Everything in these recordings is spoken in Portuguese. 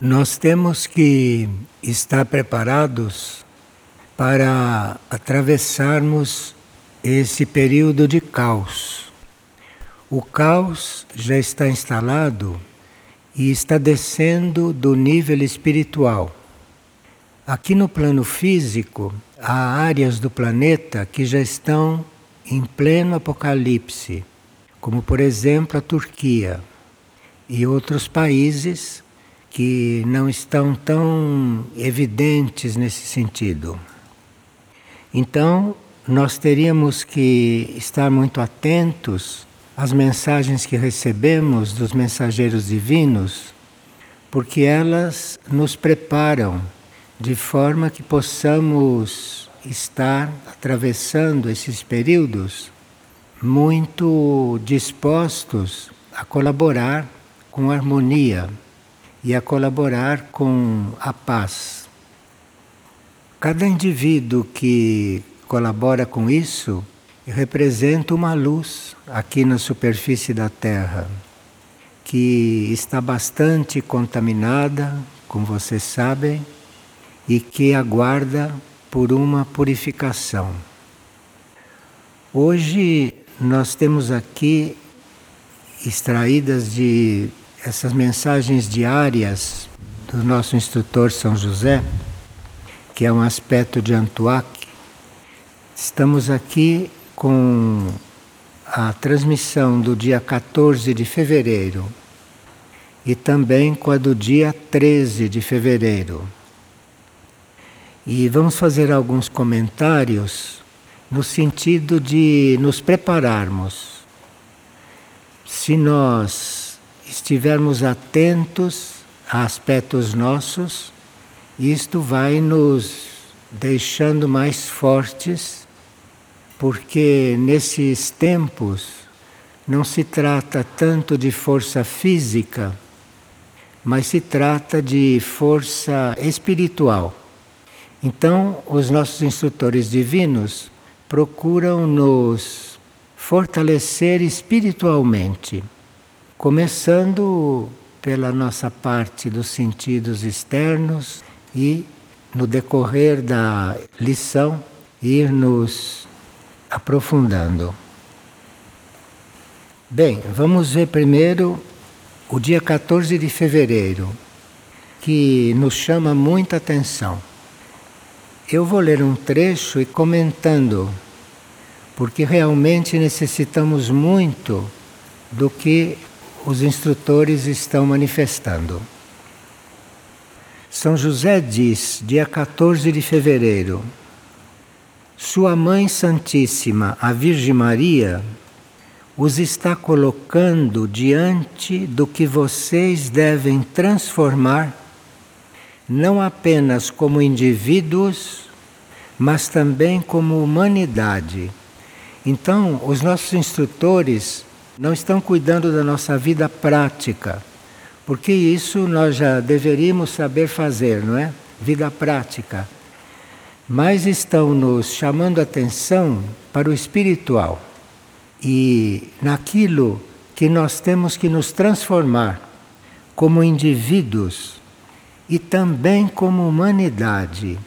Nós temos que estar preparados para atravessarmos esse período de caos. O caos já está instalado e está descendo do nível espiritual. Aqui no plano físico, há áreas do planeta que já estão em pleno apocalipse, como por exemplo a Turquia e outros países que não estão tão evidentes nesse sentido. Então, nós teríamos que estar muito atentos às mensagens que recebemos dos mensageiros divinos, porque elas nos preparam de forma que possamos estar atravessando esses períodos muito dispostos a colaborar com harmonia e a colaborar com a paz. Cada indivíduo que colabora com isso representa uma luz aqui na superfície da Terra, que está bastante contaminada, como vocês sabem, e que aguarda por uma purificação. Hoje nós temos aqui extraídas de essas mensagens diárias do nosso instrutor São José, que é um aspecto de Antuac, estamos aqui com a transmissão do dia 14 de fevereiro e também com a do dia 13 de fevereiro. E vamos fazer alguns comentários no sentido de nos prepararmos. Se nós estivermos atentos a aspectos nossos, isto vai nos deixando mais fortes, porque nesses tempos não se trata tanto de força física, mas se trata de força espiritual. Então, os nossos instrutores divinos procuram nos fortalecer espiritualmente começando pela nossa parte dos sentidos externos e, no decorrer da lição, ir nos aprofundando. Bem, vamos ver primeiro o dia 14 de fevereiro, que nos chama muita atenção. Eu vou ler um trecho e comentando, porque realmente necessitamos muito do que os instrutores estão manifestando. São José diz, dia 14 de fevereiro, Sua Mãe Santíssima, a Virgem Maria, os está colocando diante do que vocês devem transformar, não apenas como indivíduos, mas também como humanidade. Então, os nossos instrutores não estão cuidando da nossa vida prática, porque isso nós já deveríamos saber fazer, não é? Vida prática. Mas estão nos chamando atenção para o espiritual e naquilo que nós temos que nos transformar como indivíduos e também como humanidade.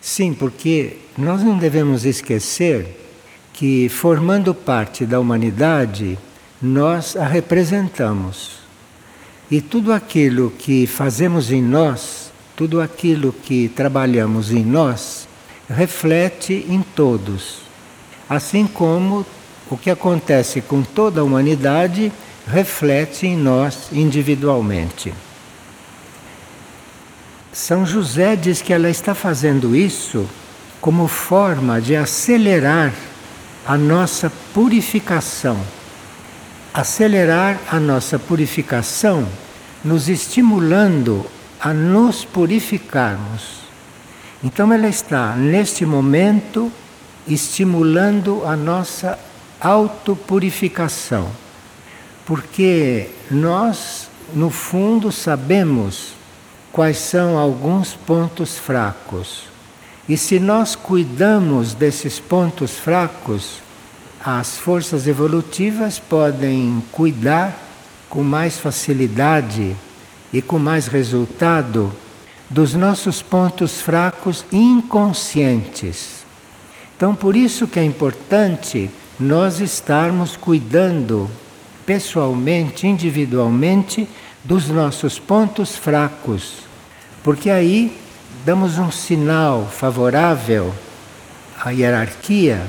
Sim, porque nós não devemos esquecer que, formando parte da humanidade, nós a representamos. E tudo aquilo que fazemos em nós, tudo aquilo que trabalhamos em nós, reflete em todos. Assim como o que acontece com toda a humanidade reflete em nós individualmente. São José diz que ela está fazendo isso como forma de acelerar a nossa purificação. Acelerar a nossa purificação, nos estimulando a nos purificarmos. Então, ela está, neste momento, estimulando a nossa autopurificação. Porque nós, no fundo, sabemos quais são alguns pontos fracos. E se nós cuidamos desses pontos fracos, as forças evolutivas podem cuidar com mais facilidade e com mais resultado dos nossos pontos fracos inconscientes. Então, por isso que é importante nós estarmos cuidando pessoalmente, individualmente, dos nossos pontos fracos, porque aí damos um sinal favorável à hierarquia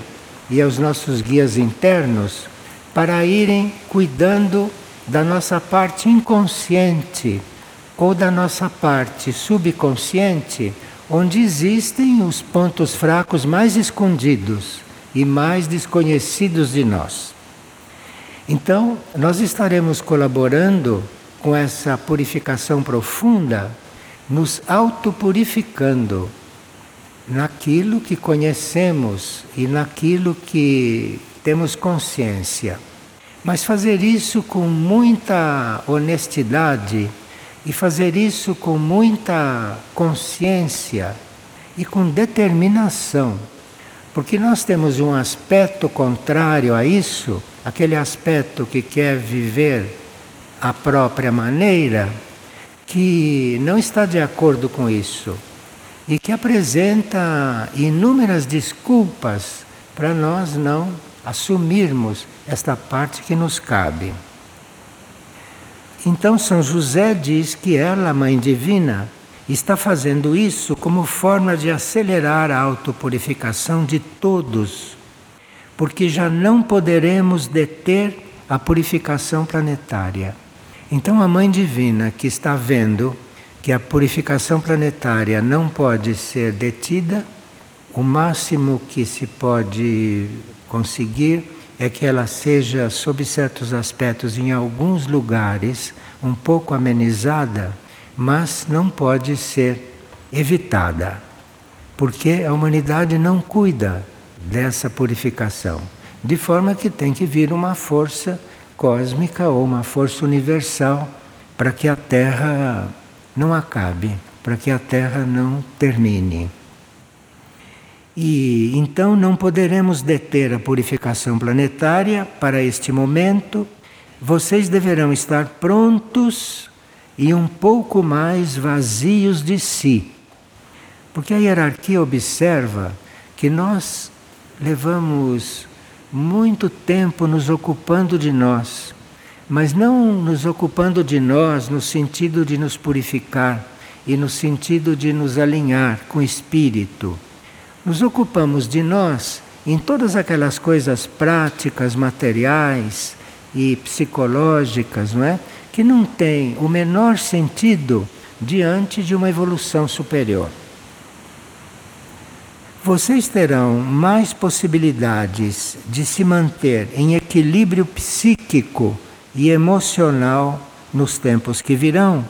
e aos nossos guias internos para irem cuidando da nossa parte inconsciente ou da nossa parte subconsciente, onde existem os pontos fracos mais escondidos e mais desconhecidos de nós. Então, nós estaremos colaborando com essa purificação profunda, nos autopurificando naquilo que conhecemos e naquilo que temos consciência. Mas fazer isso com muita honestidade e fazer isso com muita consciência e com determinação. Porque nós temos um aspecto contrário a isso, aquele aspecto que quer viver a própria maneira, que não está de acordo com isso e que apresenta inúmeras desculpas para nós não assumirmos esta parte que nos cabe. Então São José diz que ela, Mãe Divina, está fazendo isso como forma de acelerar a autopurificação de todos, porque já não poderemos deter a purificação planetária. Então a Mãe Divina que está vendo que a purificação planetária não pode ser detida, o máximo que se pode conseguir é que ela seja, sob certos aspectos, em alguns lugares, um pouco amenizada, mas não pode ser evitada, porque a humanidade não cuida dessa purificação, de forma que tem que vir uma força cósmica ou uma força universal para que a Terra não acabe, para que a Terra não termine. E então não poderemos deter a purificação planetária para este momento. Vocês deverão estar prontos e um pouco mais vazios de si. Porque a hierarquia observa que nós levamos muito tempo nos ocupando de nós, mas não nos ocupando de nós no sentido de nos purificar e no sentido de nos alinhar com o espírito. Nos ocupamos de nós em todas aquelas coisas práticas, materiais e psicológicas, não é? Que não têm o menor sentido diante de uma evolução superior vocês terão mais possibilidades de se manter em equilíbrio psíquico e emocional nos tempos que virão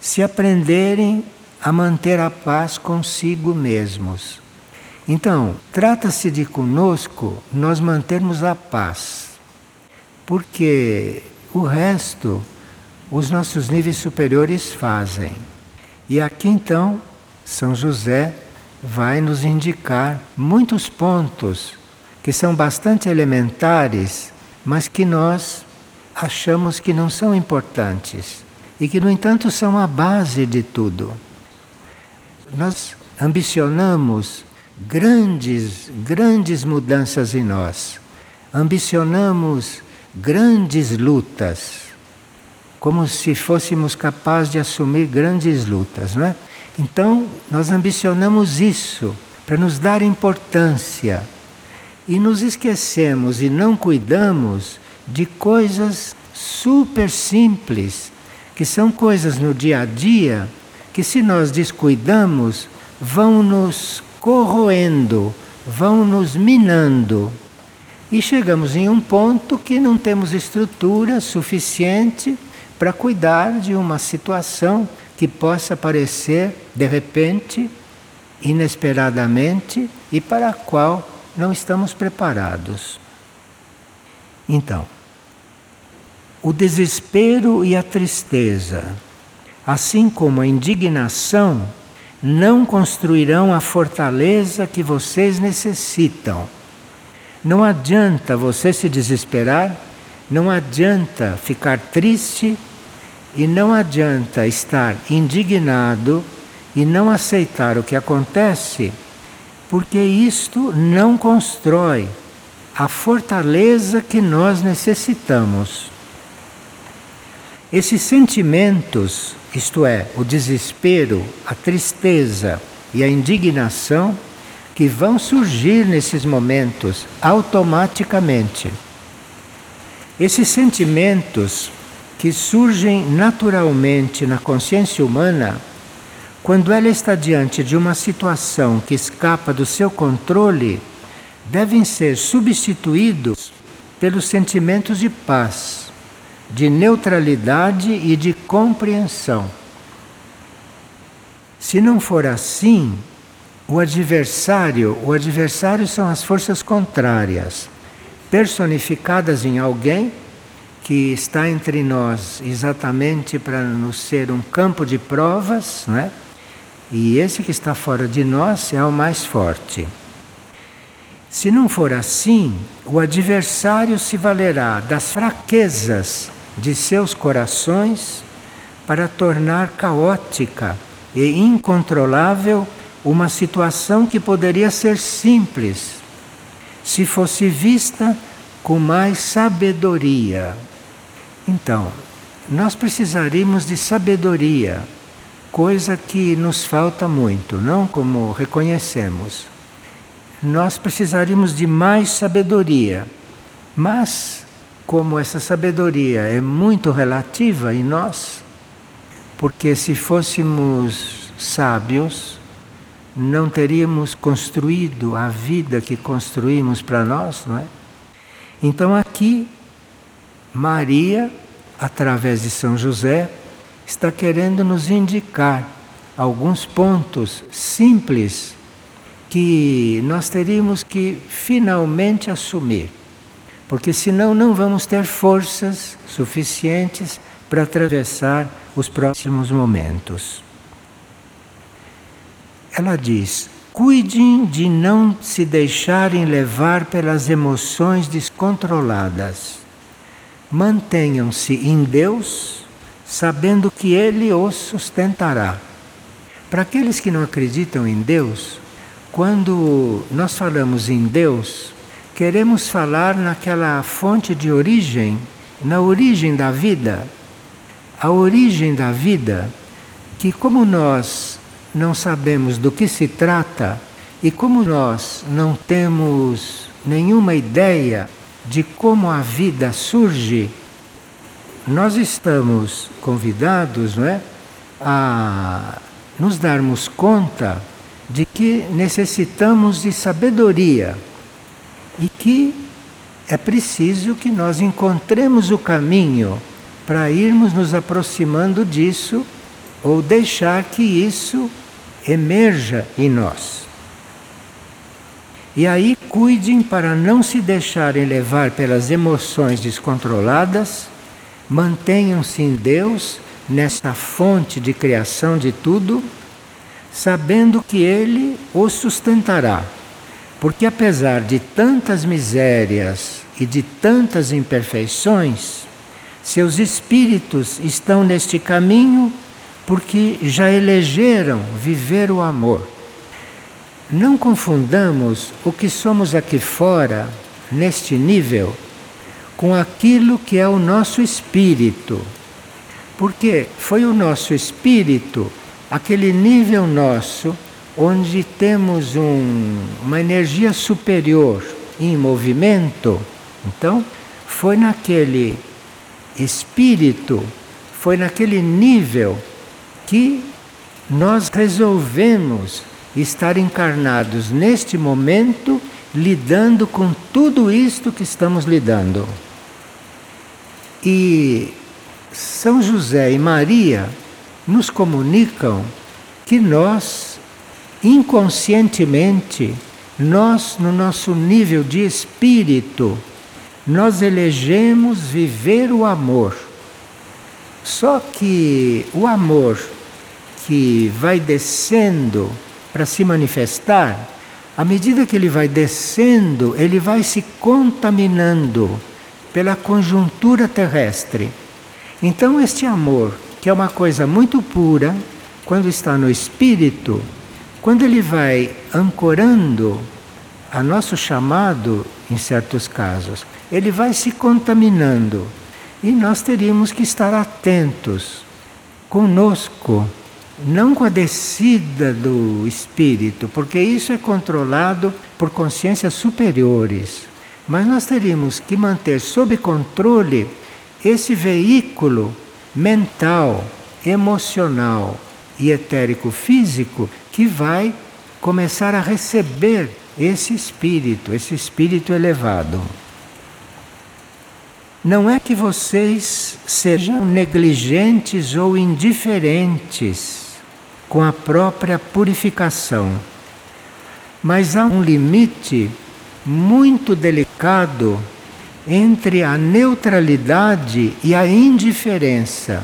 se aprenderem a manter a paz consigo mesmos. Então, trata-se de conosco nós mantermos a paz, porque o resto os nossos níveis superiores fazem. E aqui então, São José vai nos indicar muitos pontos que são bastante elementares, mas que nós achamos que não são importantes e que, no entanto, são a base de tudo. Nós ambicionamos grandes, grandes mudanças em nós, ambicionamos grandes lutas, como se fôssemos capazes de assumir grandes lutas, não é? Então, nós ambicionamos isso para nos dar importância e nos esquecemos e não cuidamos de coisas super simples, que são coisas no dia a dia que, se nós descuidamos, vão nos corroendo, vão nos minando. E chegamos em um ponto que não temos estrutura suficiente para cuidar de uma situação que possa aparecer de repente, inesperadamente e para a qual não estamos preparados. Então, o desespero e a tristeza, assim como a indignação, não construirão a fortaleza que vocês necessitam. Não adianta você se desesperar, não adianta ficar triste E não adianta estar indignado e não aceitar o que acontece, porque isto não constrói a fortaleza que nós necessitamos. Esses sentimentos, isto é, o desespero, a tristeza e a indignação, que vão surgir nesses momentos automaticamente. Esses sentimentos que surgem naturalmente na consciência humana, quando ela está diante de uma situação que escapa do seu controle, devem ser substituídos pelos sentimentos de paz, de neutralidade e de compreensão. Se não for assim, o adversário, o adversário são as forças contrárias, personificadas em alguém que está entre nós exatamente para nos ser um campo de provas, né? E esse que está fora de nós é o mais forte. Se não for assim, o adversário se valerá das fraquezas de seus corações para tornar caótica e incontrolável uma situação que poderia ser simples se fosse vista com mais sabedoria. Então, nós precisaríamos de sabedoria, coisa que nos falta muito, não como reconhecemos. Nós precisaríamos de mais sabedoria, mas como essa sabedoria é muito relativa em nós, porque se fôssemos sábios, não teríamos construído a vida que construímos para nós, não é? Então aqui Maria, através de São José, está querendo nos indicar alguns pontos simples que nós teríamos que finalmente assumir. Porque senão não vamos ter forças suficientes para atravessar os próximos momentos. Ela diz: cuidem de não se deixarem levar pelas emoções descontroladas. Mantenham-se em Deus, sabendo que Ele os sustentará. Para aqueles que não acreditam em Deus, quando nós falamos em Deus, queremos falar naquela fonte de origem, na origem da vida. A origem da vida, que como nós não sabemos do que se trata e como nós não temos nenhuma ideia de como a vida surge, nós estamos convidados não é, a nos darmos conta de que necessitamos de sabedoria e que é preciso que nós encontremos o caminho para irmos nos aproximando disso ou deixar que isso emerja em nós. E aí cuidem para não se deixarem levar pelas emoções descontroladas, mantenham-se em Deus, nesta fonte de criação de tudo, sabendo que Ele os sustentará. Porque apesar de tantas misérias e de tantas imperfeições, seus espíritos estão neste caminho porque já elegeram viver o amor. Não confundamos o que somos aqui fora, neste nível, com aquilo que é o nosso espírito. Porque foi o nosso espírito, aquele nível nosso, onde temos um, uma energia superior em movimento. Então, foi naquele espírito, foi naquele nível que nós resolvemos estar encarnados neste momento lidando com tudo isto que estamos lidando. E São José e Maria nos comunicam que nós, inconscientemente, nós, no nosso nível de espírito, nós elegemos viver o amor. Só que o amor que vai descendo para se manifestar, à medida que ele vai descendo, ele vai se contaminando pela conjuntura terrestre. Então, este amor, que é uma coisa muito pura, quando está no espírito, quando ele vai ancorando a nosso chamado, em certos casos, ele vai se contaminando e nós teríamos que estar atentos conosco, não com a descida do espírito, porque isso é controlado por consciências superiores. Mas nós teríamos que manter sob controle esse veículo mental, emocional e etérico físico que vai começar a receber esse espírito, esse espírito elevado. Não é que vocês sejam negligentes ou indiferentes com a própria purificação, mas há um limite muito delicado entre a neutralidade e a indiferença.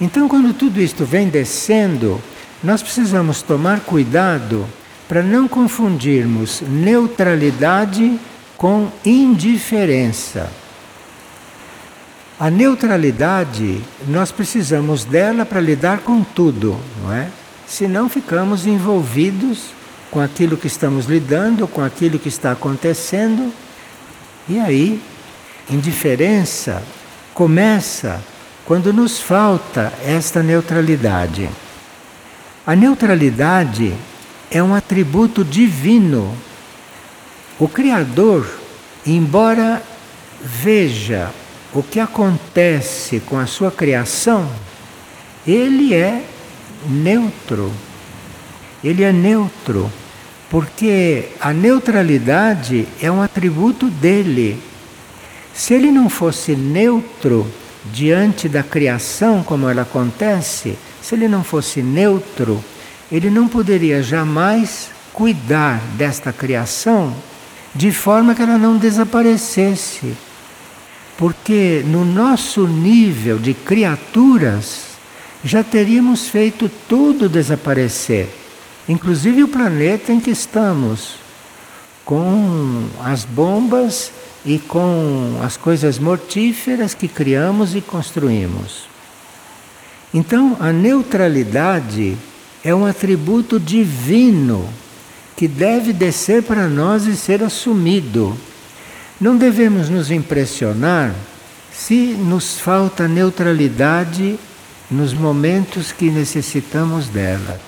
Então, quando tudo isto vem descendo, nós precisamos tomar cuidado para não confundirmos neutralidade com indiferença. A neutralidade, nós precisamos dela para lidar com tudo, não é? Senão ficamos envolvidos com aquilo que estamos lidando, com aquilo que está acontecendo. E aí, indiferença começa quando nos falta esta neutralidade. A neutralidade é um atributo divino. O Criador, embora veja o que acontece com a sua criação, ele é neutro. Ele é neutro, porque a neutralidade é um atributo dele. Se ele não fosse neutro diante da criação como ela acontece, se ele não fosse neutro, ele não poderia jamais cuidar desta criação de forma que ela não desaparecesse. Porque no nosso nível de criaturas já teríamos feito tudo desaparecer, inclusive o planeta em que estamos, com as bombas e com as coisas mortíferas que criamos e construímos. Então, a neutralidade é um atributo divino que deve descer para nós e ser assumido. Não devemos nos impressionar se nos falta neutralidade nos momentos que necessitamos dela.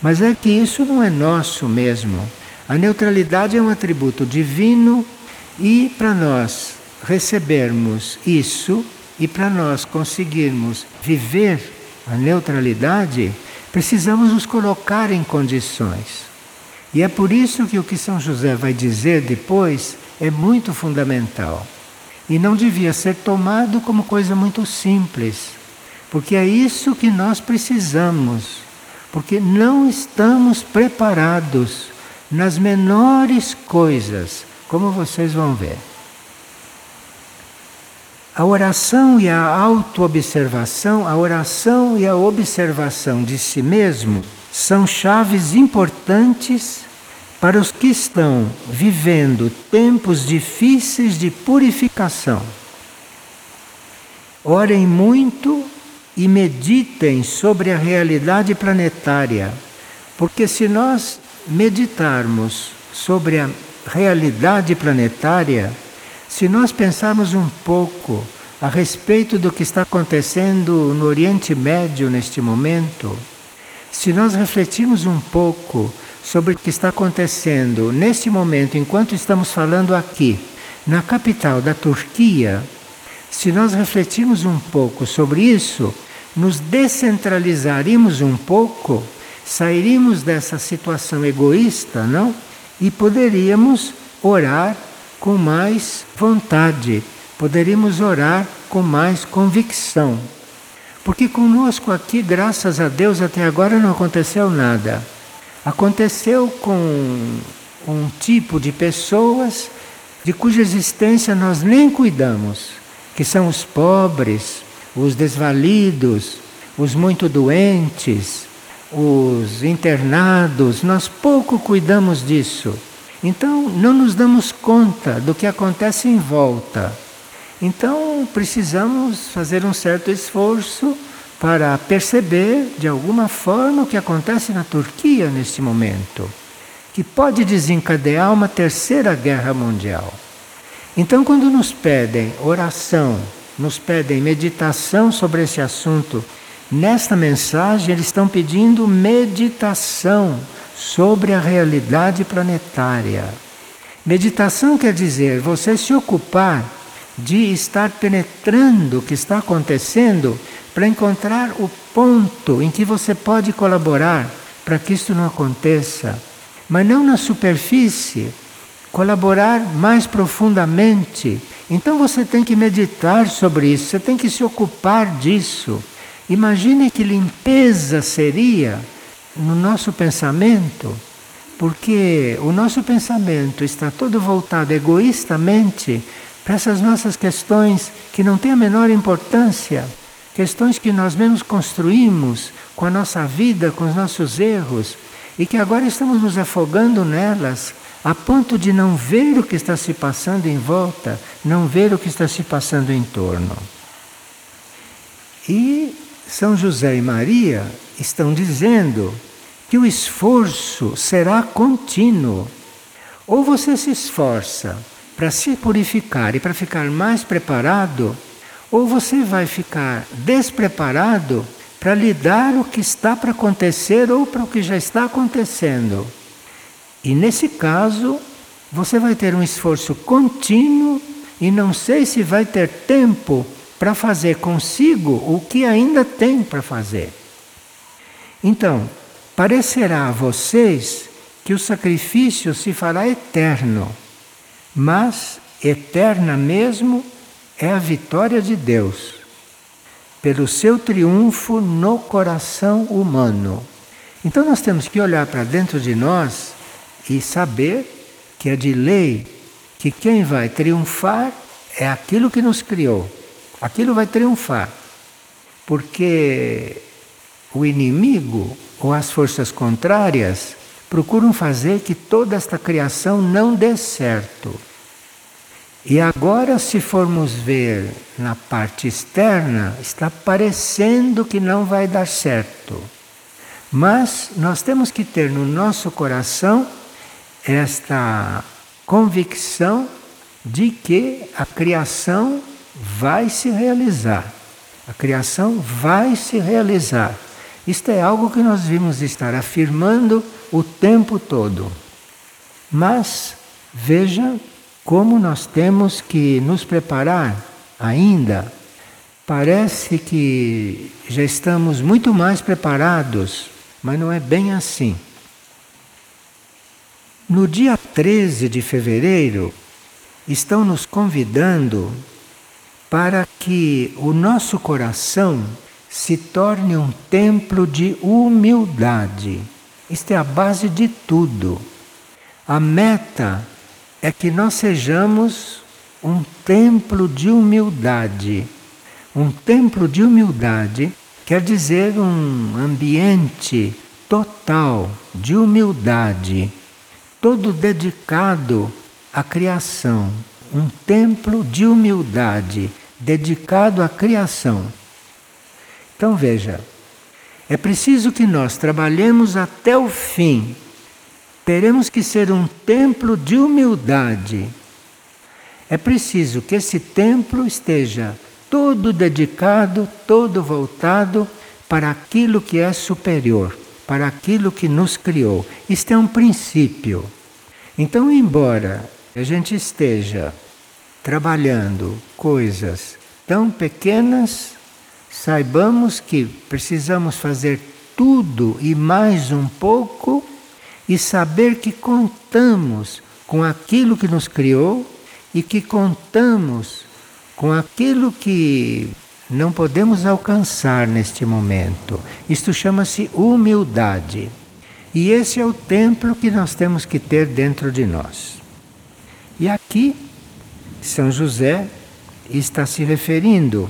Mas é que isso não é nosso mesmo. A neutralidade é um atributo divino e para nós recebermos isso e para nós conseguirmos viver a neutralidade, precisamos nos colocar em condições. E é por isso que o que São José vai dizer depois é muito fundamental. E não devia ser tomado como coisa muito simples, porque é isso que nós precisamos, porque não estamos preparados nas menores coisas, como vocês vão ver. A oração e a autoobservação, a oração e a observação de si mesmo são chaves importantes para os que estão vivendo tempos difíceis de purificação. Orem muito e meditem sobre a realidade planetária, porque se nós meditarmos sobre a realidade planetária, se nós pensarmos um pouco a respeito do que está acontecendo no Oriente Médio neste momento, se nós refletirmos um pouco sobre o que está acontecendo neste momento, enquanto estamos falando aqui, na capital da Turquia, se nós refletirmos um pouco sobre isso, nos descentralizaríamos um pouco, sairíamos dessa situação egoísta, não? E poderíamos orar com mais vontade, poderíamos orar com mais convicção. Porque conosco aqui, graças a Deus, até agora não aconteceu nada. Aconteceu com um tipo de pessoas de cuja existência nós nem cuidamos, que são os pobres, os desvalidos, os muito doentes, os internados, nós pouco cuidamos disso. Então, não nos damos conta do que acontece em volta. Então precisamos fazer um certo esforço para perceber de alguma forma o que acontece na Turquia neste momento, que pode desencadear uma terceira guerra mundial. Então, quando nos pedem oração, nos pedem meditação sobre esse assunto, nesta mensagem eles estão pedindo meditação sobre a realidade planetária. Meditação quer dizer você se ocupar de estar penetrando o que está acontecendo para encontrar o ponto em que você pode colaborar para que isso não aconteça, mas não na superfície, colaborar mais profundamente. Então você tem que meditar sobre isso, você tem que se ocupar disso. Imagine que limpeza seria no nosso pensamento, porque o nosso pensamento está todo voltado egoístamente para essas nossas questões que não têm a menor importância, questões que nós mesmos construímos com a nossa vida, com os nossos erros, e que agora estamos nos afogando nelas, a ponto de não ver o que está se passando em volta, não ver o que está se passando em torno. E São José e Maria estão dizendo que o esforço será contínuo. Ou você se esforça para se purificar e para ficar mais preparado, ou você vai ficar despreparado para lidar o que está para acontecer ou para o que já está acontecendo. E nesse caso, você vai ter um esforço contínuo e não sei se vai ter tempo para fazer consigo o que ainda tem para fazer. Então, parecerá a vocês que o sacrifício se fará eterno mas eterna mesmo é a vitória de Deus, pelo seu triunfo no coração humano. Então nós temos que olhar para dentro de nós e saber que é de lei que quem vai triunfar é aquilo que nos criou. Aquilo vai triunfar. Porque o inimigo ou as forças contrárias procuram fazer que toda esta criação não dê certo. E agora, se formos ver na parte externa, está parecendo que não vai dar certo. Mas nós temos que ter no nosso coração esta convicção de que a criação vai se realizar. A criação vai se realizar. Isto é algo que nós vimos estar afirmando o tempo todo. Mas veja como nós temos que nos preparar ainda. Parece que já estamos muito mais preparados, mas não é bem assim. No dia 13 de fevereiro, estão nos convidando para que o nosso coração se torne um templo de humildade. Isto é a base de tudo. A meta é que nós sejamos um templo de humildade. Um templo de humildade quer dizer um ambiente total de humildade, todo dedicado à criação. Um templo de humildade dedicado à criação. Então veja, é preciso que nós trabalhemos até o fim. Teremos que ser um templo de humildade. É preciso que esse templo esteja todo dedicado, todo voltado para aquilo que é superior, para aquilo que nos criou. Isto é um princípio. Então, embora a gente esteja trabalhando coisas tão pequenas saibamos que precisamos fazer tudo e mais um pouco e saber que contamos com aquilo que nos criou e que contamos com aquilo que não podemos alcançar neste momento. Isto chama-se humildade. E esse é o templo que nós temos que ter dentro de nós. E aqui, São José está se referindo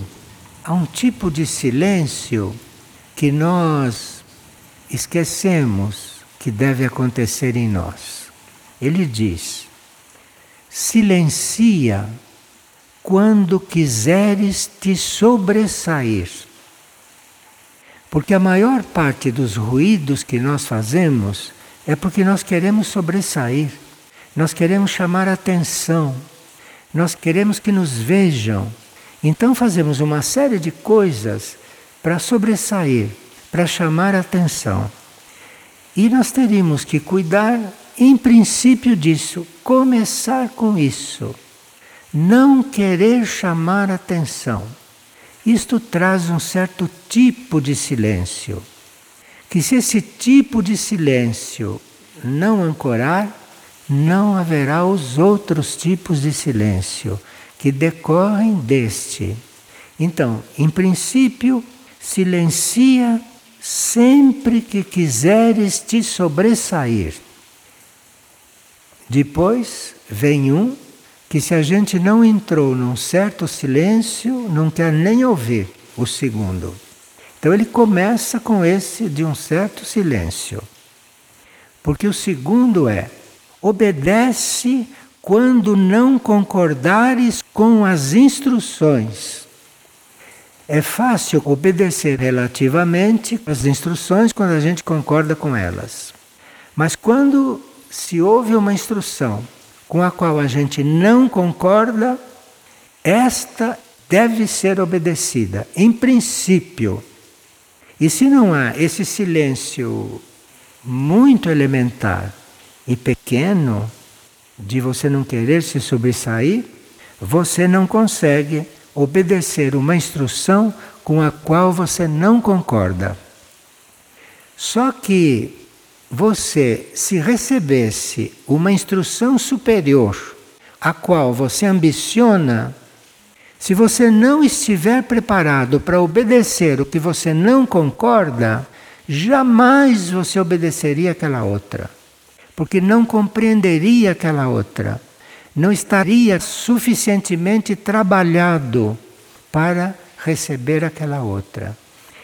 há um tipo de silêncio que nós esquecemos que deve acontecer em nós. Ele diz: silencia quando quiseres te sobressair. Porque a maior parte dos ruídos que nós fazemos é porque nós queremos sobressair, nós queremos chamar atenção, nós queremos que nos vejam. Então fazemos uma série de coisas para sobressair, para chamar atenção. E nós teríamos que cuidar, em princípio, disso, começar com isso. Não querer chamar atenção. Isto traz um certo tipo de silêncio. Que se esse tipo de silêncio não ancorar, não haverá os outros tipos de silêncio que decorrem deste. Então, em princípio, silencia sempre que quiseres te sobressair. Depois vem um que se a gente não entrou num certo silêncio, não quer nem ouvir o segundo. Então ele começa com esse de um certo silêncio. Porque o segundo é: obedece quando não concordares com as instruções. É fácil obedecer relativamente às instruções quando a gente concorda com elas. Mas quando se ouve uma instrução com a qual a gente não concorda, esta deve ser obedecida, em princípio. E se não há esse silêncio muito elementar e pequeno de você não querer se sobressair, você não consegue obedecer uma instrução com a qual você não concorda. Só que você, se recebesse uma instrução superior, a qual você ambiciona, se você não estiver preparado para obedecer o que você não concorda, jamais você obedeceria aquela outra, porque não compreenderia aquela outra, não estaria suficientemente trabalhado para receber aquela outra.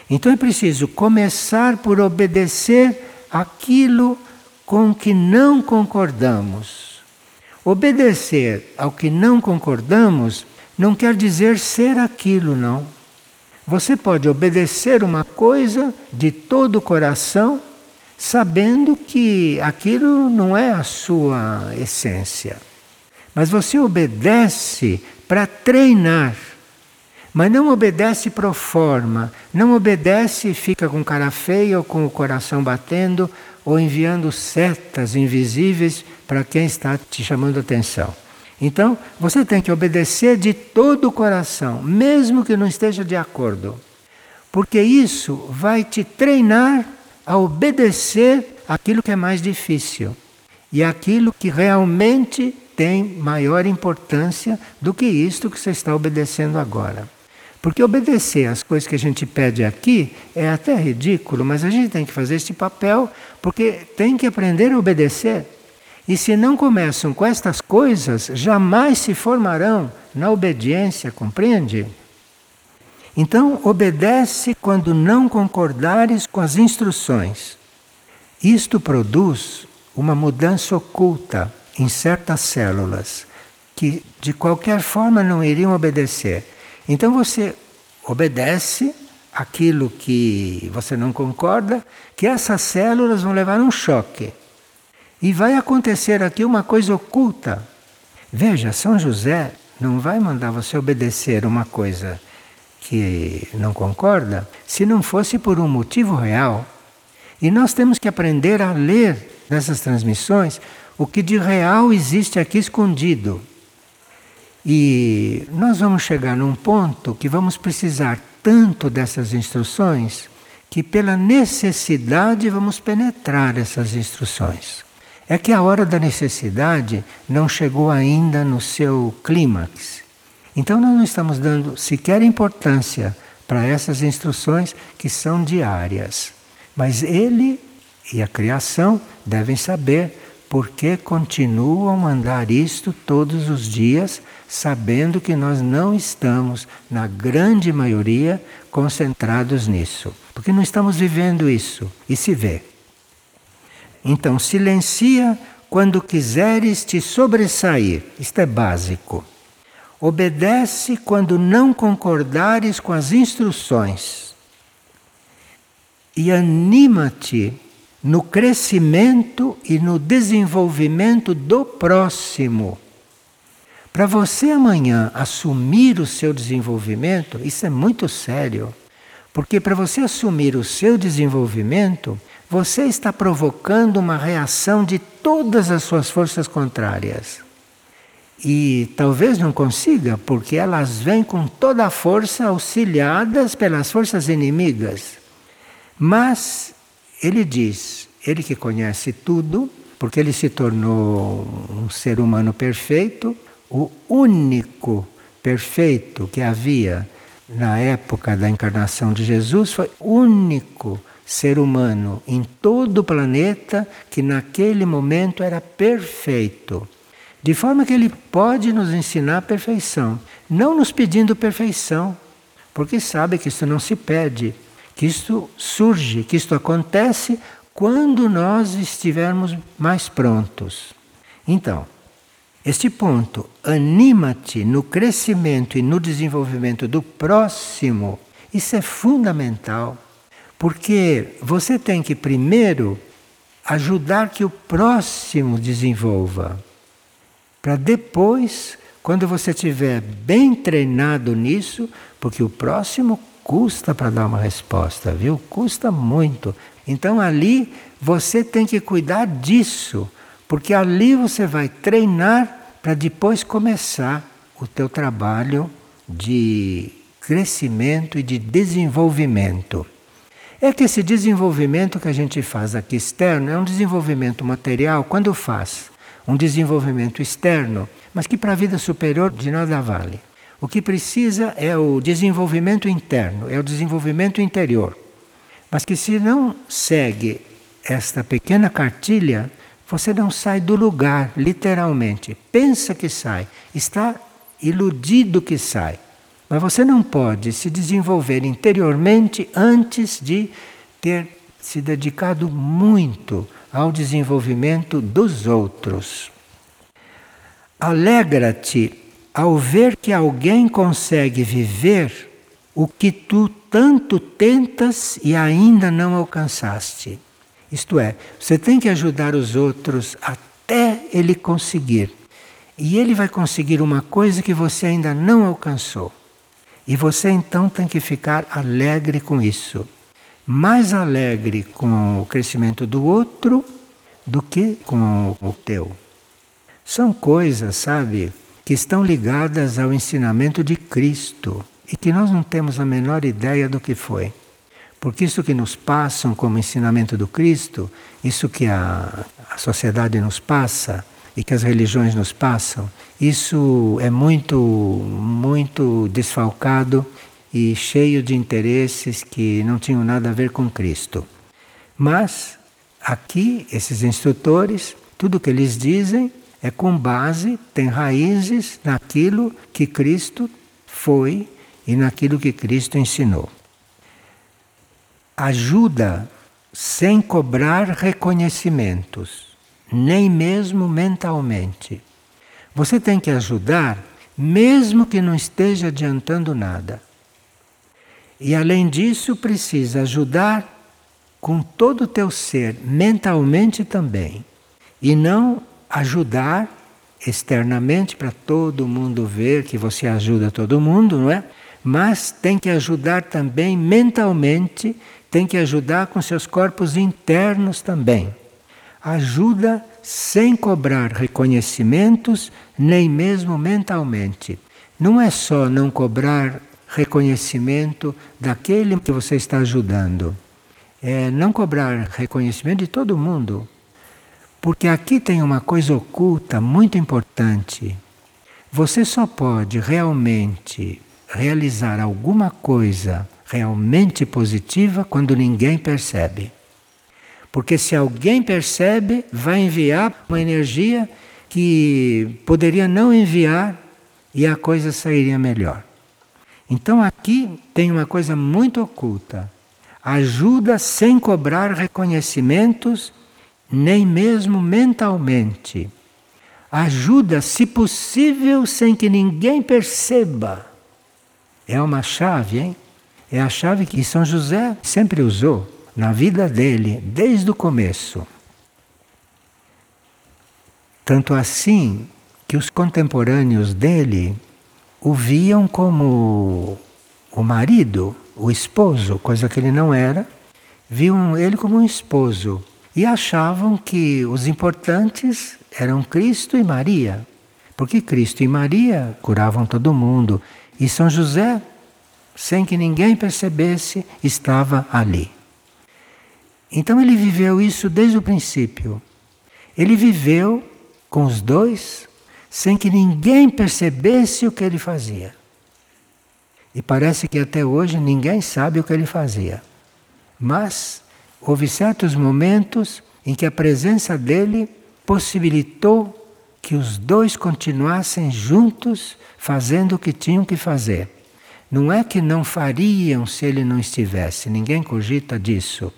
Então é preciso começar por obedecer aquilo com que não concordamos. Obedecer ao que não concordamos não quer dizer ser aquilo, não. Você pode obedecer uma coisa de todo o coração, sabendo que aquilo não é a sua essência. Mas você obedece para treinar mas não obedece pro forma, não obedece e fica com cara feia ou com o coração batendo ou enviando setas invisíveis para quem está te chamando atenção. Então, você tem que obedecer de todo o coração, mesmo que não esteja de acordo. Porque isso vai te treinar a obedecer aquilo que é mais difícil e aquilo que realmente tem maior importância do que isto que você está obedecendo agora. Porque obedecer às coisas que a gente pede aqui é até ridículo, mas a gente tem que fazer este papel porque tem que aprender a obedecer. E se não começam com estas coisas, jamais se formarão na obediência, compreende? Então, obedece quando não concordares com as instruções. Isto produz uma mudança oculta em certas células que de qualquer forma não iriam obedecer. Então você obedece aquilo que você não concorda, que essas células vão levar um choque. E vai acontecer aqui uma coisa oculta. Veja, São José não vai mandar você obedecer uma coisa que não concorda se não fosse por um motivo real. E nós temos que aprender a ler nessas transmissões o que de real existe aqui escondido. E nós vamos chegar num ponto que vamos precisar tanto dessas instruções que, pela necessidade, vamos penetrar essas instruções. É que a hora da necessidade não chegou ainda no seu clímax. Então, nós não estamos dando sequer importância para essas instruções que são diárias. Mas ele e a criação devem saber porque continuam a mandar isto todos os dias, sabendo que nós não estamos, na grande maioria, concentrados nisso. Porque não estamos vivendo isso, e se vê. Então, silencia quando quiseres te sobressair. Isto é básico. Obedece quando não concordares com as instruções. E anima-te no crescimento e no desenvolvimento do próximo. Para você amanhã assumir o seu desenvolvimento, isso é muito sério. Porque para você assumir o seu desenvolvimento, você está provocando uma reação de todas as suas forças contrárias. E talvez não consiga, porque elas vêm com toda a força auxiliadas pelas forças inimigas. Mas ele diz, ele que conhece tudo, porque ele se tornou um ser humano perfeito, o único perfeito que havia na época da encarnação de Jesus foi o único ser humano em todo o planeta que naquele momento era perfeito. De forma que ele pode nos ensinar a perfeição, não nos pedindo perfeição, porque sabe que isso não se pede, que isto surge, que isto acontece quando nós estivermos mais prontos. Então, este ponto, anima-te no crescimento e no desenvolvimento do próximo, isso é fundamental, porque você tem que primeiro ajudar que o próximo desenvolva para depois, quando você estiver bem treinado nisso, porque o próximo custa para dar uma resposta, viu? Custa muito. Então ali você tem que cuidar disso, porque ali você vai treinar para depois começar o teu trabalho de crescimento e de desenvolvimento. É que esse desenvolvimento que a gente faz aqui externo é um desenvolvimento material quando faz um desenvolvimento externo, mas que para a vida superior de nada vale. O que precisa é o desenvolvimento interno, é o desenvolvimento interior. Mas que se não segue esta pequena cartilha, você não sai do lugar, literalmente. Pensa que sai, está iludido que sai. Mas você não pode se desenvolver interiormente antes de ter se dedicado muito ao desenvolvimento dos outros. Alegra-te ao ver que alguém consegue viver o que tu tanto tentas e ainda não alcançaste. Isto é, você tem que ajudar os outros até ele conseguir. E ele vai conseguir uma coisa que você ainda não alcançou. E você então tem que ficar alegre com isso mais alegre com o crescimento do outro do que com o teu. São coisas, sabe, que estão ligadas ao ensinamento de Cristo e que nós não temos a menor ideia do que foi. Porque isso que nos passam como ensinamento do Cristo, isso que a, a sociedade nos passa e que as religiões nos passam, isso é muito, muito desfalcado e cheio de interesses que não tinham nada a ver com Cristo. Mas aqui, esses instrutores, tudo que eles dizem é com base, tem raízes naquilo que Cristo foi e naquilo que Cristo ensinou. Ajuda sem cobrar reconhecimentos, nem mesmo mentalmente. Você tem que ajudar mesmo que não esteja adiantando nada. E além disso, precisa ajudar com todo o teu ser, mentalmente também. E não ajudar externamente para todo mundo ver que você ajuda todo mundo, não é? Mas tem que ajudar também mentalmente, tem que ajudar com seus corpos internos também. Ajuda sem cobrar reconhecimentos, nem mesmo mentalmente. Não é só não cobrar reconhecimento daquele que você está ajudando. É não cobrar reconhecimento de todo mundo. Porque aqui tem uma coisa oculta muito importante. Você só pode realmente realizar alguma coisa realmente positiva quando ninguém percebe. Porque se alguém percebe, vai enviar uma energia que poderia não enviar e a coisa sairia melhor. Então aqui tem uma coisa muito oculta. Ajuda sem cobrar reconhecimentos, nem mesmo mentalmente. Ajuda, se possível, sem que ninguém perceba. É uma chave, hein? É a chave que São José sempre usou na vida dele, desde o começo. Tanto assim que os contemporâneos dele o viam como o marido, o esposo, coisa que ele não era, viam ele como um esposo e achavam que os importantes eram Cristo e Maria, porque Cristo e Maria curavam todo mundo e São José, sem que ninguém percebesse, estava ali. Então ele viveu isso desde o princípio. Ele viveu com os dois sem que ninguém percebesse o que ele fazia. E parece que até hoje ninguém sabe o que ele fazia. Mas houve certos momentos em que a presença dele possibilitou que os dois continuassem juntos fazendo o que tinham que fazer. Não é que não fariam se ele não estivesse, ninguém cogita disso,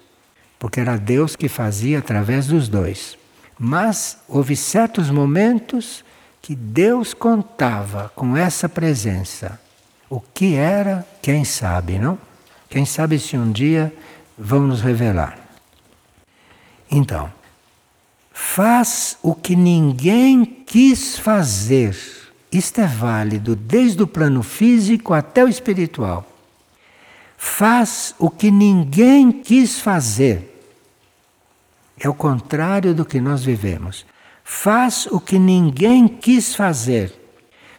porque era Deus que fazia através dos dois. Mas houve certos momentos que Deus contava com essa presença. O que era, quem sabe, não? Quem sabe se um dia vão nos revelar. Então, faz o que ninguém quis fazer. Isto é válido desde o plano físico até o espiritual. Faz o que ninguém quis fazer. É o contrário do que nós vivemos. Faz o que ninguém quis fazer,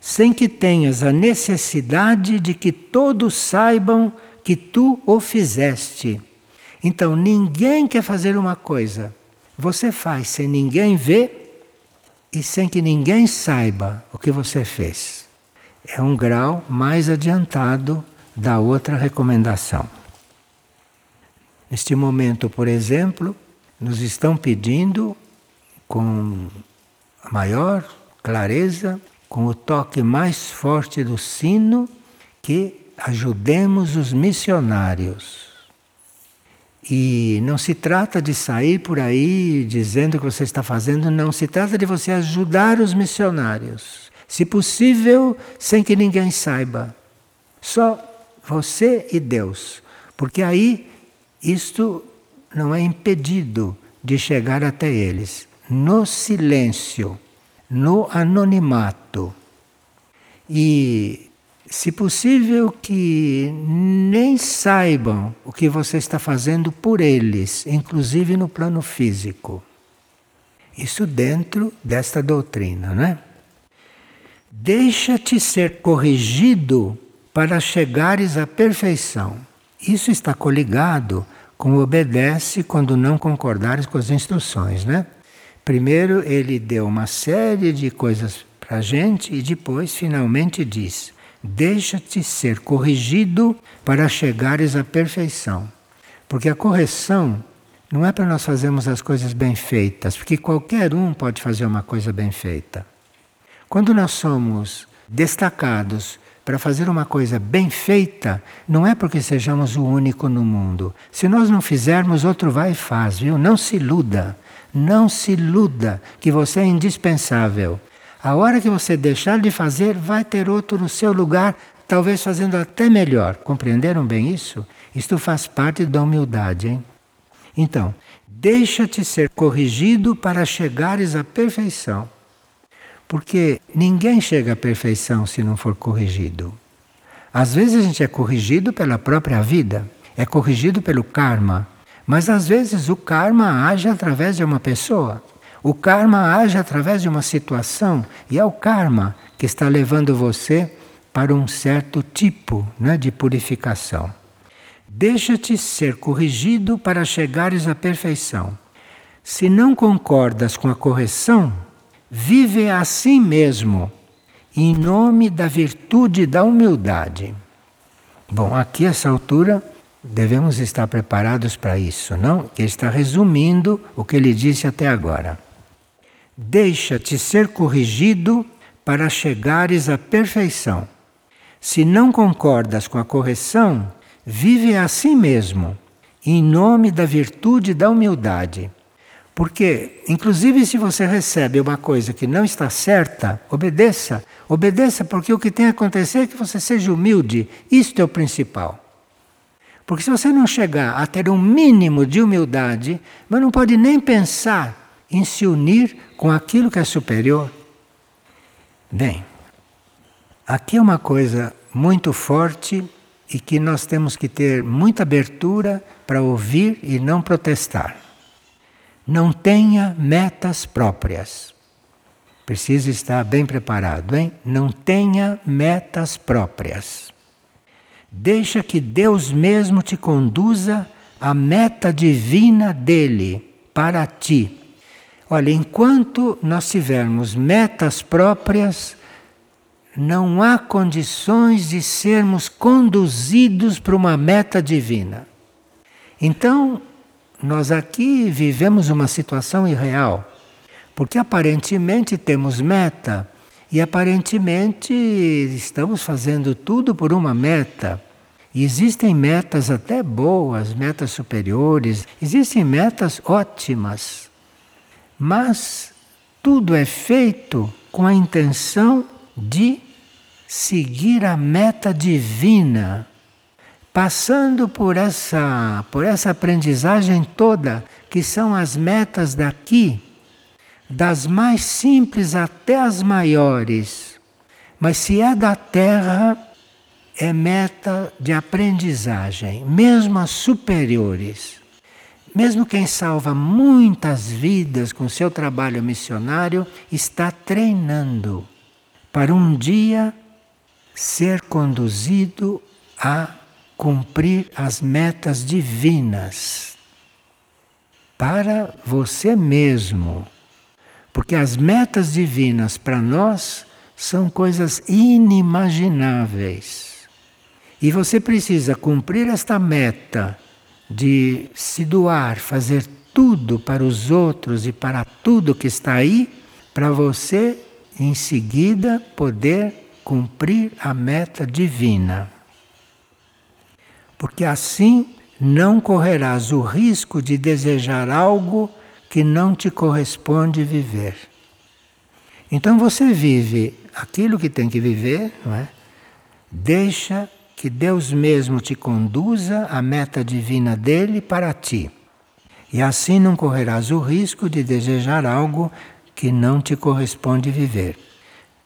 sem que tenhas a necessidade de que todos saibam que tu o fizeste. Então, ninguém quer fazer uma coisa. Você faz sem ninguém ver e sem que ninguém saiba o que você fez. É um grau mais adiantado da outra recomendação. Neste momento, por exemplo, nos estão pedindo com a maior clareza, com o toque mais forte do sino, que ajudemos os missionários. E não se trata de sair por aí dizendo o que você está fazendo, não. Se trata de você ajudar os missionários. Se possível, sem que ninguém saiba. Só você e Deus. Porque aí isto não é impedido de chegar até eles no silêncio, no anonimato. E, se possível, que nem saibam o que você está fazendo por eles, inclusive no plano físico. Isso dentro desta doutrina, não é? Deixa-te ser corrigido para chegares à perfeição. Isso está coligado com obedece quando não concordares com as instruções, né? Primeiro ele deu uma série de coisas para a gente e depois finalmente diz: deixa-te ser corrigido para chegares à perfeição. Porque a correção não é para nós fazermos as coisas bem feitas, porque qualquer um pode fazer uma coisa bem feita. Quando nós somos destacados para fazer uma coisa bem feita, não é porque sejamos o único no mundo. Se nós não fizermos, outro vai e faz, viu? Não se iluda. Não se iluda que você é indispensável. A hora que você deixar de fazer, vai ter outro no seu lugar, talvez fazendo até melhor. Compreenderam bem isso? Isto faz parte da humildade, hein? Então, deixa-te ser corrigido para chegares à perfeição. Porque ninguém chega à perfeição se não for corrigido. Às vezes a gente é corrigido pela própria vida, é corrigido pelo karma, mas às vezes o karma age através de uma pessoa. O karma age através de uma situação e é o karma que está levando você para um certo tipo né, de purificação. Deixa-te ser corrigido para chegares à perfeição. Se não concordas com a correção, vive assim mesmo, em nome da virtude da humildade. Bom, aqui essa altura Devemos estar preparados para isso, não? Ele está resumindo o que ele disse até agora. Deixa-te ser corrigido para chegares à perfeição. Se não concordas com a correção, vive a si mesmo, em nome da virtude da humildade. Porque, inclusive, se você recebe uma coisa que não está certa, obedeça. Obedeça, porque o que tem a acontecer é que você seja humilde. Isto é o principal. Porque se você não chegar a ter um mínimo de humildade, mas não pode nem pensar em se unir com aquilo que é superior. Bem, aqui é uma coisa muito forte e que nós temos que ter muita abertura para ouvir e não protestar. Não tenha metas próprias. Precisa estar bem preparado, hein? Não tenha metas próprias. Deixa que Deus mesmo te conduza à meta divina dele para ti. Olha, enquanto nós tivermos metas próprias, não há condições de sermos conduzidos para uma meta divina. Então, nós aqui vivemos uma situação irreal, porque aparentemente temos meta e aparentemente estamos fazendo tudo por uma meta. E existem metas até boas, metas superiores, existem metas ótimas. Mas tudo é feito com a intenção de seguir a meta divina passando por essa, por essa aprendizagem toda, que são as metas daqui, das mais simples até as maiores. Mas se é da terra, é meta de aprendizagem, mesmo as superiores. Mesmo quem salva muitas vidas com seu trabalho missionário está treinando para um dia ser conduzido a cumprir as metas divinas para você mesmo. Porque as metas divinas para nós são coisas inimagináveis. E você precisa cumprir esta meta de se doar, fazer tudo para os outros e para tudo que está aí, para você em seguida poder cumprir a meta divina porque assim não correrás o risco de desejar algo que não te corresponde viver. Então você vive aquilo que tem que viver, não é? Deixa que Deus mesmo te conduza à meta divina dele para ti. E assim não correrás o risco de desejar algo que não te corresponde viver.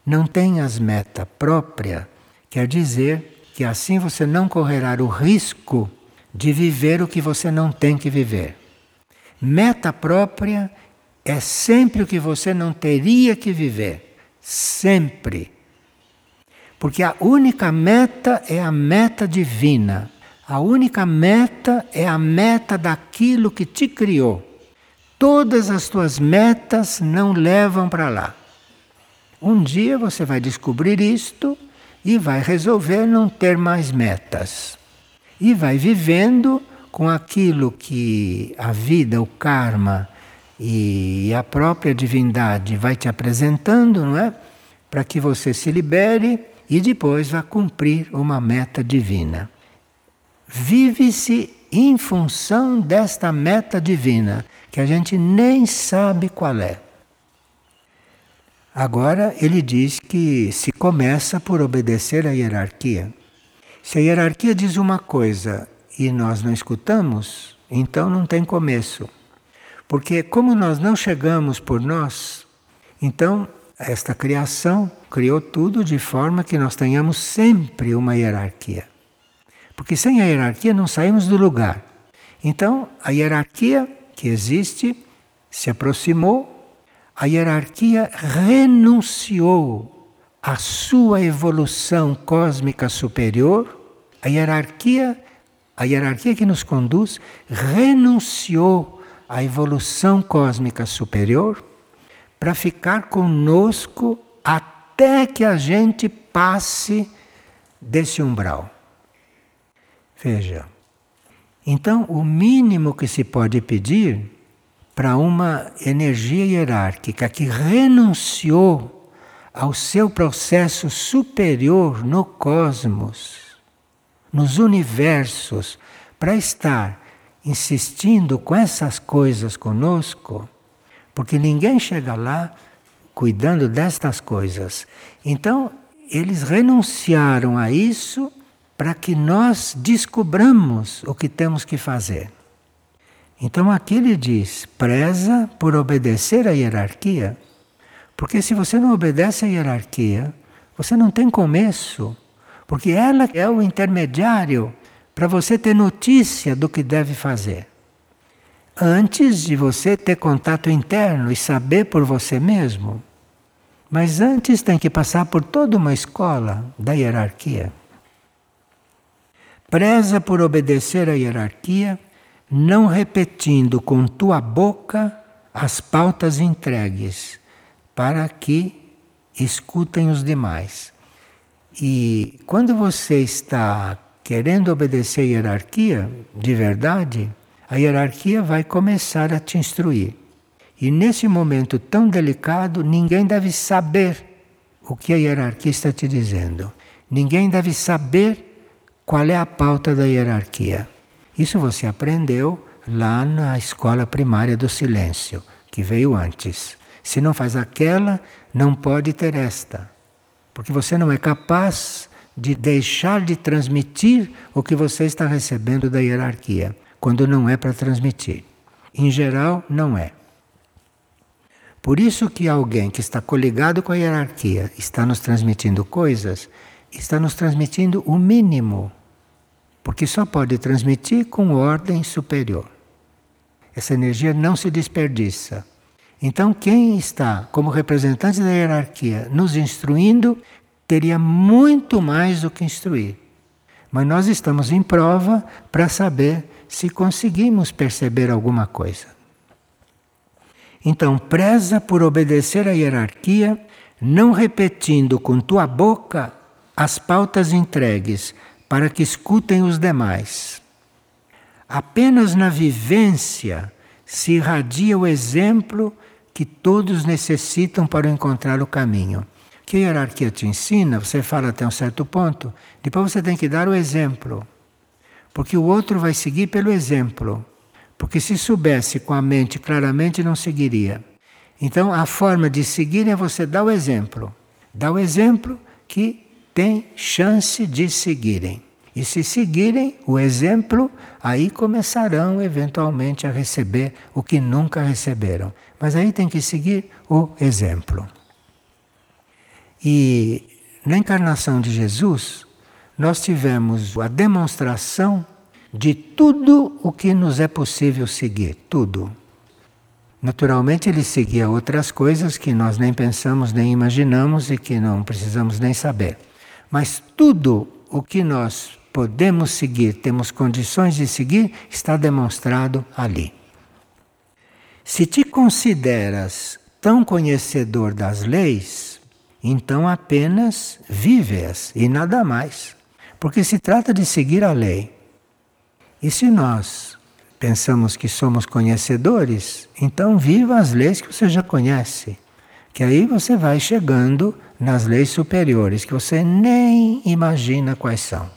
Não tenhas meta própria, quer dizer que assim você não correrá o risco de viver o que você não tem que viver. Meta própria é sempre o que você não teria que viver. Sempre. Porque a única meta é a meta divina. A única meta é a meta daquilo que te criou. Todas as tuas metas não levam para lá. Um dia você vai descobrir isto e vai resolver não ter mais metas. E vai vivendo com aquilo que a vida, o karma e a própria divindade vai te apresentando, não é? Para que você se libere e depois vá cumprir uma meta divina. Vive-se em função desta meta divina, que a gente nem sabe qual é. Agora ele diz que se começa por obedecer à hierarquia. Se a hierarquia diz uma coisa e nós não escutamos, então não tem começo. Porque como nós não chegamos por nós, então esta criação criou tudo de forma que nós tenhamos sempre uma hierarquia. Porque sem a hierarquia não saímos do lugar. Então, a hierarquia que existe se aproximou a hierarquia renunciou à sua evolução cósmica superior, a hierarquia, a hierarquia que nos conduz, renunciou à evolução cósmica superior para ficar conosco até que a gente passe desse umbral. Veja. Então, o mínimo que se pode pedir para uma energia hierárquica que renunciou ao seu processo superior no cosmos, nos universos, para estar insistindo com essas coisas conosco, porque ninguém chega lá cuidando destas coisas. Então, eles renunciaram a isso para que nós descobramos o que temos que fazer. Então aqui ele diz: preza por obedecer à hierarquia. Porque se você não obedece à hierarquia, você não tem começo. Porque ela é o intermediário para você ter notícia do que deve fazer. Antes de você ter contato interno e saber por você mesmo. Mas antes tem que passar por toda uma escola da hierarquia. Preza por obedecer à hierarquia, não repetindo com tua boca as pautas entregues, para que escutem os demais. E quando você está querendo obedecer à hierarquia de verdade, a hierarquia vai começar a te instruir. E nesse momento tão delicado, ninguém deve saber o que a hierarquia está te dizendo. Ninguém deve saber qual é a pauta da hierarquia? Isso você aprendeu lá na escola primária do silêncio, que veio antes. Se não faz aquela, não pode ter esta. Porque você não é capaz de deixar de transmitir o que você está recebendo da hierarquia, quando não é para transmitir. Em geral, não é. Por isso que alguém que está coligado com a hierarquia está nos transmitindo coisas, está nos transmitindo o mínimo porque só pode transmitir com ordem superior. Essa energia não se desperdiça. Então, quem está como representante da hierarquia nos instruindo teria muito mais do que instruir. Mas nós estamos em prova para saber se conseguimos perceber alguma coisa. Então, preza por obedecer à hierarquia, não repetindo com tua boca as pautas entregues para que escutem os demais. Apenas na vivência se irradia o exemplo que todos necessitam para encontrar o caminho. Que a hierarquia te ensina, você fala até um certo ponto, depois você tem que dar o exemplo. Porque o outro vai seguir pelo exemplo. Porque se soubesse com a mente claramente, não seguiria. Então a forma de seguir é você dar o exemplo. Dar o exemplo que tem chance de seguirem. E se seguirem o exemplo, aí começarão eventualmente a receber o que nunca receberam. Mas aí tem que seguir o exemplo. E na encarnação de Jesus, nós tivemos a demonstração de tudo o que nos é possível seguir, tudo. Naturalmente, ele seguia outras coisas que nós nem pensamos, nem imaginamos e que não precisamos nem saber. Mas tudo o que nós podemos seguir, temos condições de seguir, está demonstrado ali. Se te consideras tão conhecedor das leis, então apenas vive-as e nada mais. Porque se trata de seguir a lei. E se nós pensamos que somos conhecedores, então viva as leis que você já conhece. Que aí você vai chegando nas leis superiores, que você nem imagina quais são.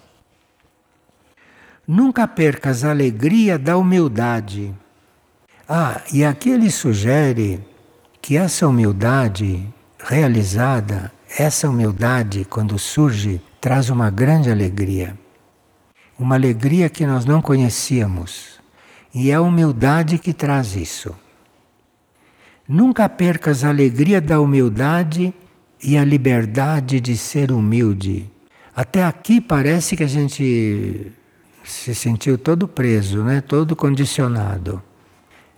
Nunca percas a alegria da humildade. Ah, e aqui ele sugere que essa humildade realizada, essa humildade, quando surge, traz uma grande alegria. Uma alegria que nós não conhecíamos. E é a humildade que traz isso. Nunca percas a alegria da humildade e a liberdade de ser humilde. Até aqui parece que a gente se sentiu todo preso, né? todo condicionado.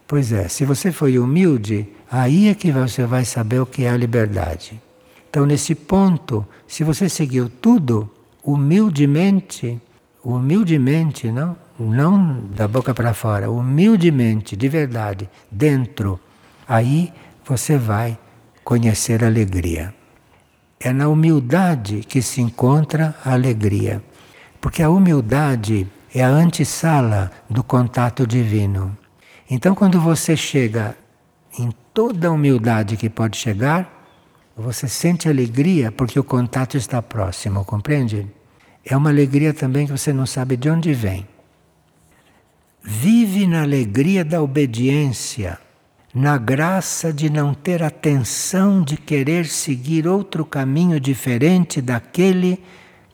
Pois é, se você foi humilde, aí é que você vai saber o que é a liberdade. Então, nesse ponto, se você seguiu tudo humildemente, humildemente, não, não da boca para fora, humildemente, de verdade, dentro Aí você vai conhecer a alegria. É na humildade que se encontra a alegria. Porque a humildade é a antessala do contato divino. Então, quando você chega em toda a humildade que pode chegar, você sente alegria porque o contato está próximo, compreende? É uma alegria também que você não sabe de onde vem. Vive na alegria da obediência na graça de não ter a tensão de querer seguir outro caminho diferente daquele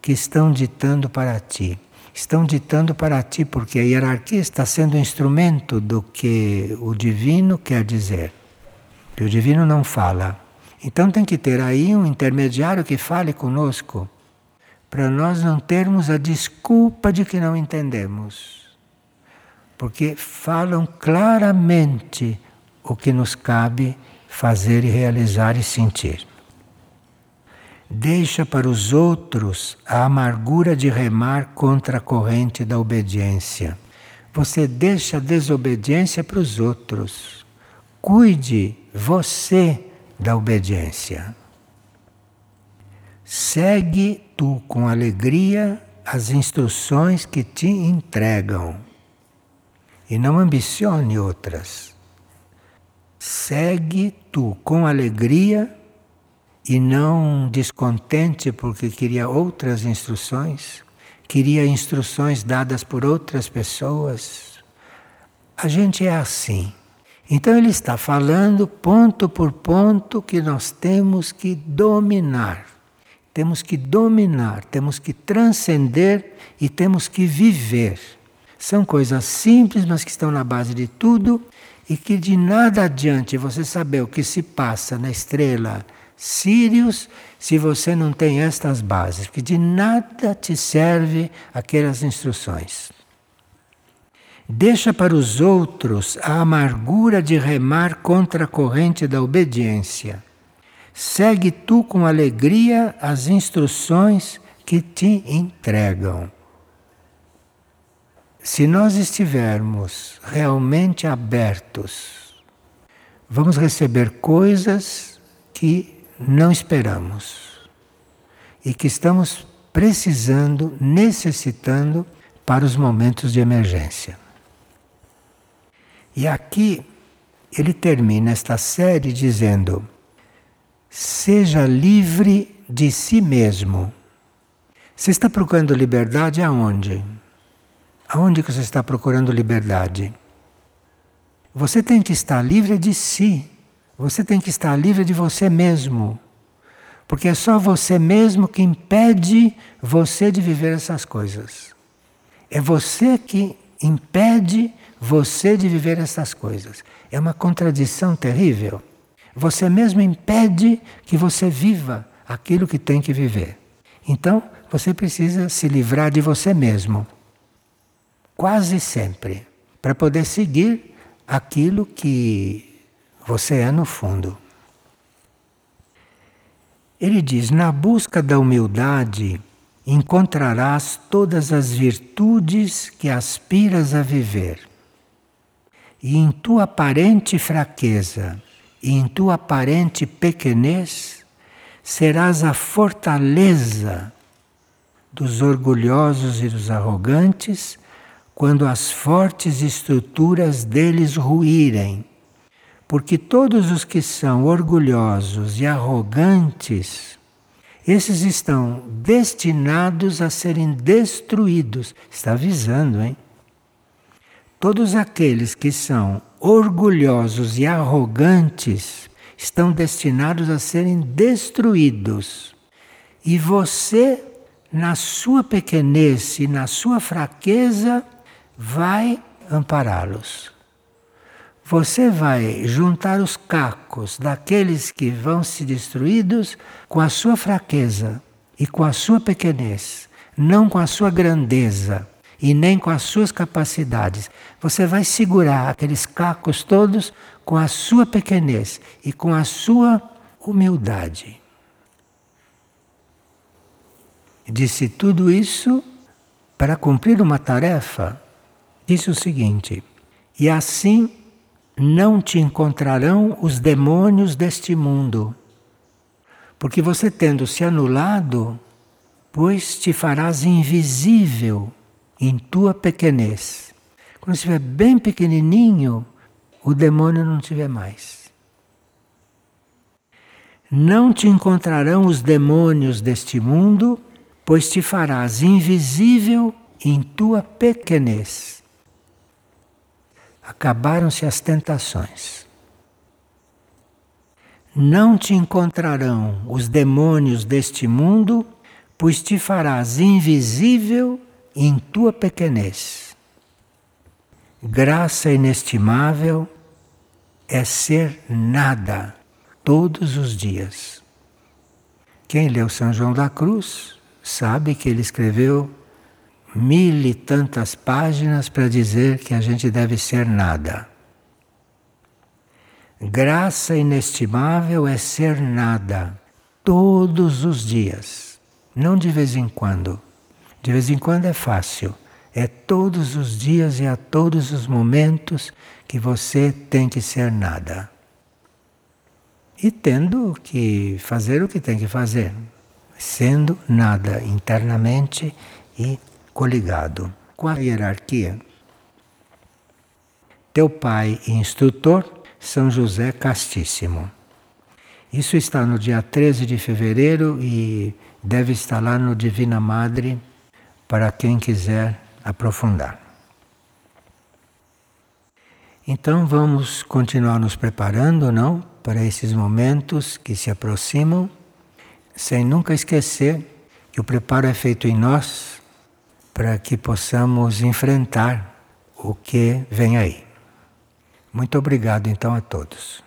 que estão ditando para ti. Estão ditando para ti porque a hierarquia está sendo instrumento do que o divino quer dizer. Que o divino não fala. Então tem que ter aí um intermediário que fale conosco, para nós não termos a desculpa de que não entendemos. Porque falam claramente o que nos cabe fazer e realizar e sentir. Deixa para os outros a amargura de remar contra a corrente da obediência. Você deixa a desobediência para os outros. Cuide você da obediência. Segue tu com alegria as instruções que te entregam e não ambicione outras. Segue tu com alegria e não descontente porque queria outras instruções, queria instruções dadas por outras pessoas. A gente é assim. Então ele está falando ponto por ponto que nós temos que dominar. Temos que dominar, temos que transcender e temos que viver. São coisas simples, mas que estão na base de tudo e que de nada adiante você saber o que se passa na estrela Sirius se você não tem estas bases, porque de nada te serve aquelas instruções. Deixa para os outros a amargura de remar contra a corrente da obediência. Segue tu com alegria as instruções que te entregam. Se nós estivermos realmente abertos, vamos receber coisas que não esperamos e que estamos precisando, necessitando para os momentos de emergência. E aqui ele termina esta série dizendo: seja livre de si mesmo. Você está procurando liberdade aonde? Aonde que você está procurando liberdade? Você tem que estar livre de si. Você tem que estar livre de você mesmo. Porque é só você mesmo que impede você de viver essas coisas. É você que impede você de viver essas coisas. É uma contradição terrível. Você mesmo impede que você viva aquilo que tem que viver. Então, você precisa se livrar de você mesmo quase sempre, para poder seguir aquilo que você é no fundo. Ele diz: na busca da humildade encontrarás todas as virtudes que aspiras a viver. E em tua aparente fraqueza e em tua aparente pequenez serás a fortaleza dos orgulhosos e dos arrogantes quando as fortes estruturas deles ruírem. Porque todos os que são orgulhosos e arrogantes, esses estão destinados a serem destruídos. Está avisando, hein? Todos aqueles que são orgulhosos e arrogantes estão destinados a serem destruídos. E você, na sua pequenez e na sua fraqueza, vai ampará-los. Você vai juntar os cacos daqueles que vão se destruídos com a sua fraqueza e com a sua pequenez, não com a sua grandeza e nem com as suas capacidades. Você vai segurar aqueles cacos todos com a sua pequenez e com a sua humildade. Disse tudo isso para cumprir uma tarefa disse o seguinte: E assim não te encontrarão os demônios deste mundo, porque você tendo se anulado, pois te farás invisível em tua pequenez. Quando estiver bem pequenininho, o demônio não vê mais. Não te encontrarão os demônios deste mundo, pois te farás invisível em tua pequenez acabaram-se as tentações. não te encontrarão os demônios deste mundo, pois te farás invisível em tua pequenez. Graça inestimável é ser nada todos os dias. Quem leu São João da Cruz sabe que ele escreveu mil e tantas páginas para dizer que a gente deve ser nada. Graça inestimável é ser nada, todos os dias, não de vez em quando. De vez em quando é fácil, é todos os dias e a todos os momentos que você tem que ser nada. E tendo que fazer o que tem que fazer, sendo nada internamente e coligado com a hierarquia. Teu pai instrutor são José Castíssimo. Isso está no dia 13 de fevereiro e deve estar lá no Divina Madre para quem quiser aprofundar. Então vamos continuar nos preparando, não, para esses momentos que se aproximam, sem nunca esquecer que o preparo é feito em nós para que possamos enfrentar o que vem aí. Muito obrigado então a todos.